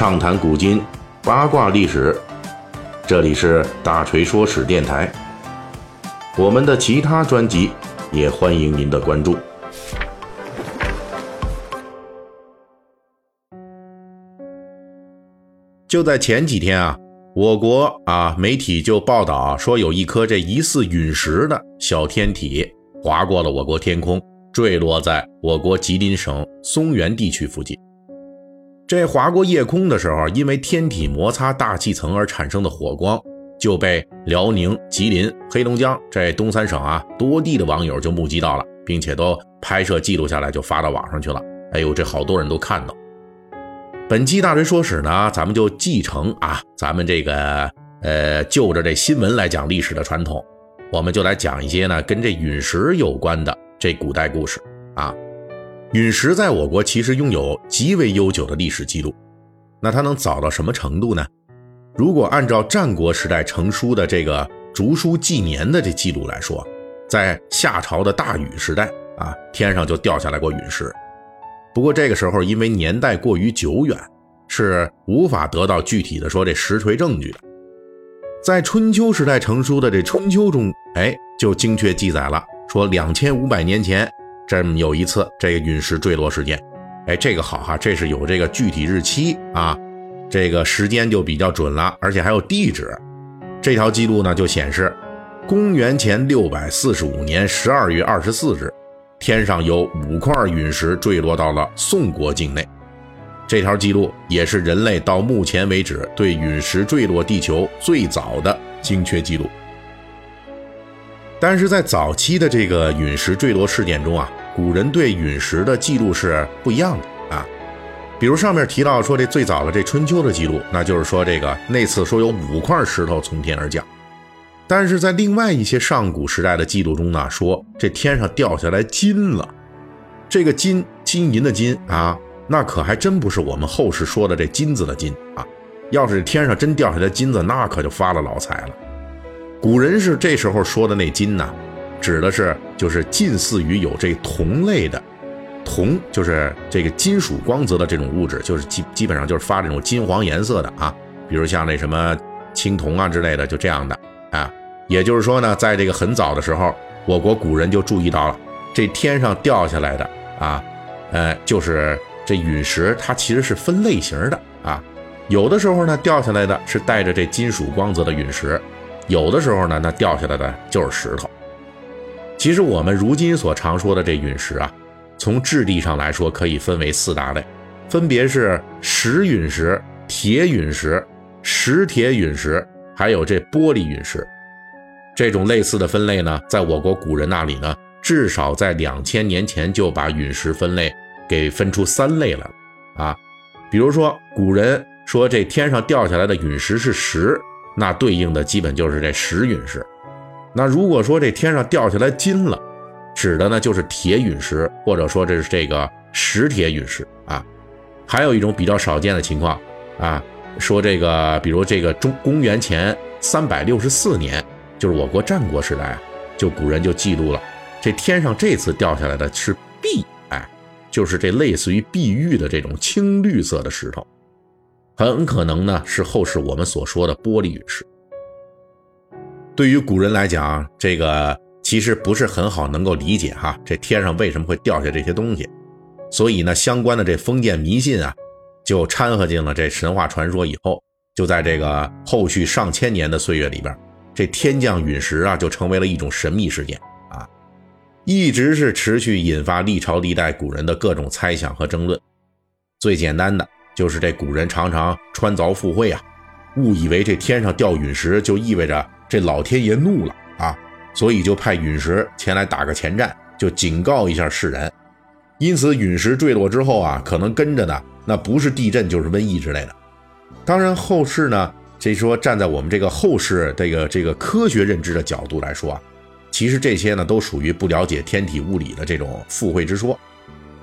畅谈古今，八卦历史。这里是大锤说史电台。我们的其他专辑也欢迎您的关注。就在前几天啊，我国啊媒体就报道说，有一颗这疑似陨石的小天体划过了我国天空，坠落在我国吉林省松原地区附近。这划过夜空的时候，因为天体摩擦大气层而产生的火光，就被辽宁、吉林、黑龙江这东三省啊多地的网友就目击到了，并且都拍摄记录下来，就发到网上去了。哎呦，这好多人都看到。本期大锤说史呢，咱们就继承啊，咱们这个呃，就着这新闻来讲历史的传统，我们就来讲一些呢跟这陨石有关的这古代故事啊。陨石在我国其实拥有极为悠久的历史记录，那它能早到什么程度呢？如果按照战国时代成书的这个竹书纪年的这记录来说，在夏朝的大禹时代啊，天上就掉下来过陨石。不过这个时候因为年代过于久远，是无法得到具体的说这实锤证据的。在春秋时代成书的这《春秋》中，哎，就精确记载了说两千五百年前。这有一次，这个陨石坠落事件，哎，这个好哈，这是有这个具体日期啊，这个时间就比较准了，而且还有地址。这条记录呢就显示，公元前六百四十五年十二月二十四日，天上有五块陨石坠落到了宋国境内。这条记录也是人类到目前为止对陨石坠落地球最早的精确记录。但是在早期的这个陨石坠落事件中啊。古人对陨石的记录是不一样的啊，比如上面提到说这最早的这春秋的记录，那就是说这个那次说有五块石头从天而降，但是在另外一些上古时代的记录中呢，说这天上掉下来金了，这个金金银的金啊，那可还真不是我们后世说的这金子的金啊，要是天上真掉下来金子，那可就发了老财了。古人是这时候说的那金呢。指的是就是近似于有这铜类的，铜就是这个金属光泽的这种物质，就是基基本上就是发这种金黄颜色的啊，比如像那什么青铜啊之类的，就这样的啊。也就是说呢，在这个很早的时候，我国古人就注意到了这天上掉下来的啊，呃，就是这陨石，它其实是分类型的啊。有的时候呢，掉下来的是带着这金属光泽的陨石，有的时候呢，那掉下来的就是石头。其实我们如今所常说的这陨石啊，从质地上来说可以分为四大类，分别是石陨石、铁陨石、石铁陨石，还有这玻璃陨石。这种类似的分类呢，在我国古人那里呢，至少在两千年前就把陨石分类给分出三类来了啊。比如说，古人说这天上掉下来的陨石是石，那对应的基本就是这石陨石。那如果说这天上掉下来金了，指的呢就是铁陨石，或者说这是这个石铁陨石啊。还有一种比较少见的情况啊，说这个，比如这个中公元前三百六十四年，就是我国战国时代啊，就古人就记录了，这天上这次掉下来的是碧，哎，就是这类似于碧玉的这种青绿色的石头，很可能呢是后世我们所说的玻璃陨石。对于古人来讲，这个其实不是很好能够理解哈，这天上为什么会掉下这些东西？所以呢，相关的这封建迷信啊，就掺和进了这神话传说以后，就在这个后续上千年的岁月里边，这天降陨石啊，就成为了一种神秘事件啊，一直是持续引发历朝历代古人的各种猜想和争论。最简单的就是这古人常常穿凿附会啊，误以为这天上掉陨石就意味着。这老天爷怒了啊，所以就派陨石前来打个前站，就警告一下世人。因此，陨石坠落之后啊，可能跟着的那不是地震就是瘟疫之类的。当然，后世呢，这说站在我们这个后世这个这个科学认知的角度来说啊，其实这些呢都属于不了解天体物理的这种附会之说。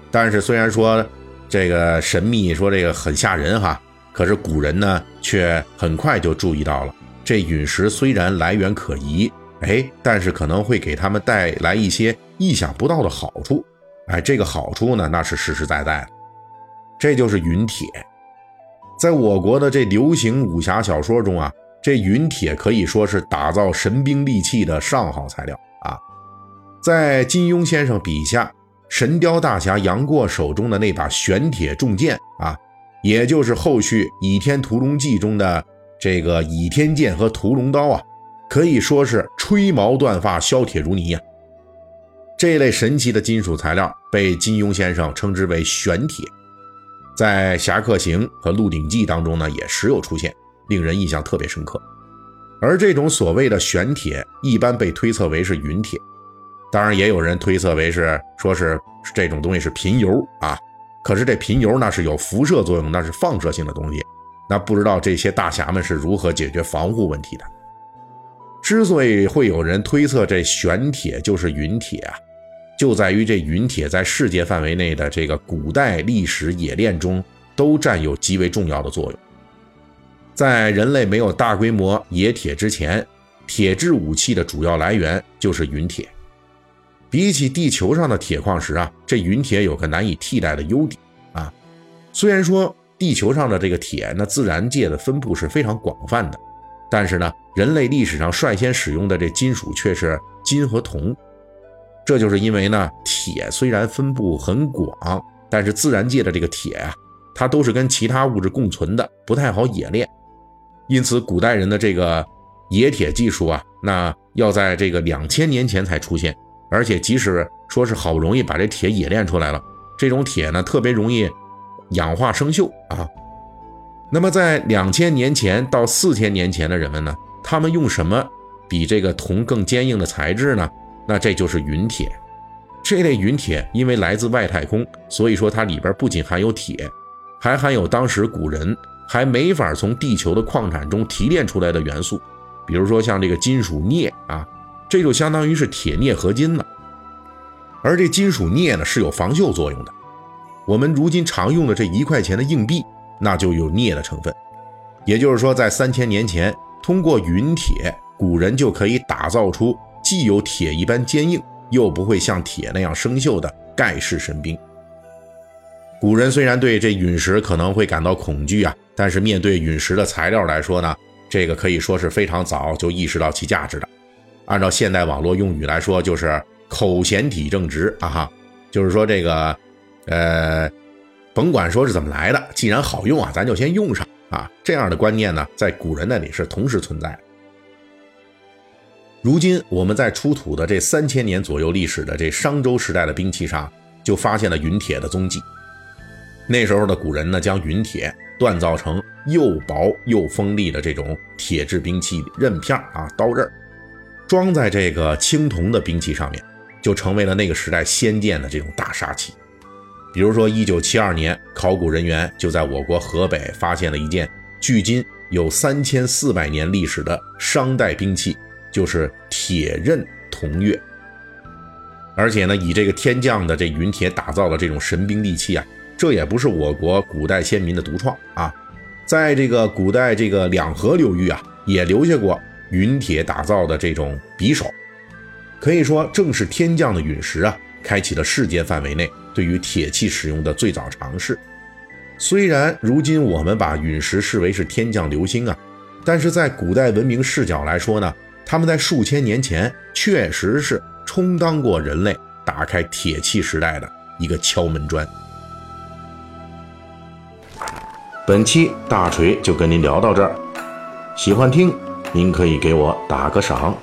但是，虽然说这个神秘，说这个很吓人哈，可是古人呢却很快就注意到了。这陨石虽然来源可疑，哎，但是可能会给他们带来一些意想不到的好处，哎，这个好处呢，那是实实在在的，这就是陨铁。在我国的这流行武侠小说中啊，这陨铁可以说是打造神兵利器的上好材料啊。在金庸先生笔下，神雕大侠杨过手中的那把玄铁重剑啊，也就是后续《倚天屠龙记》中的这个倚天剑和屠龙刀啊，可以说是吹毛断发、削铁如泥呀。这类神奇的金属材料被金庸先生称之为玄铁。在《侠客行》和《鹿鼎记》当中呢，也时有出现，令人印象特别深刻。而这种所谓的玄铁，一般被推测为是陨铁，当然也有人推测为是说是这种东西是贫铀啊。可是这贫铀那是有辐射作用，那是放射性的东西，那不知道这些大侠们是如何解决防护问题的。之所以会有人推测这玄铁就是陨铁啊。就在于这陨铁在世界范围内的这个古代历史冶炼中都占有极为重要的作用。在人类没有大规模冶铁之前，铁制武器的主要来源就是陨铁。比起地球上的铁矿石啊，这陨铁有个难以替代的优点啊。虽然说地球上的这个铁，那自然界的分布是非常广泛的，但是呢，人类历史上率先使用的这金属却是金和铜。这就是因为呢，铁虽然分布很广，但是自然界的这个铁啊，它都是跟其他物质共存的，不太好冶炼。因此，古代人的这个冶铁技术啊，那要在这个两千年前才出现。而且，即使说是好不容易把这铁冶炼出来了，这种铁呢，特别容易氧化生锈啊。那么，在两千年前到四千年前的人们呢，他们用什么比这个铜更坚硬的材质呢？那这就是陨铁，这类陨铁因为来自外太空，所以说它里边不仅含有铁，还含有当时古人还没法从地球的矿产中提炼出来的元素，比如说像这个金属镍啊，这就相当于是铁镍合金了。而这金属镍呢是有防锈作用的，我们如今常用的这一块钱的硬币，那就有镍的成分。也就是说，在三千年前，通过陨铁，古人就可以打造出。既有铁一般坚硬，又不会像铁那样生锈的盖世神兵。古人虽然对这陨石可能会感到恐惧啊，但是面对陨石的材料来说呢，这个可以说是非常早就意识到其价值的。按照现代网络用语来说，就是口嫌体正直啊哈，就是说这个，呃，甭管说是怎么来的，既然好用啊，咱就先用上啊。这样的观念呢，在古人那里是同时存在的。如今我们在出土的这三千年左右历史的这商周时代的兵器上，就发现了陨铁的踪迹。那时候的古人呢，将陨铁锻造成又薄又锋利的这种铁制兵器刃片啊、刀刃，装在这个青铜的兵器上面，就成为了那个时代先见的这种大杀器。比如说，一九七二年，考古人员就在我国河北发现了一件距今有三千四百年历史的商代兵器。就是铁刃铜钺，而且呢，以这个天降的这陨铁打造的这种神兵利器啊，这也不是我国古代先民的独创啊，在这个古代这个两河流域啊，也留下过陨铁打造的这种匕首，可以说正是天降的陨石啊，开启了世界范围内对于铁器使用的最早尝试。虽然如今我们把陨石视为是天降流星啊，但是在古代文明视角来说呢。他们在数千年前确实是充当过人类打开铁器时代的一个敲门砖。本期大锤就跟您聊到这儿，喜欢听您可以给我打个赏。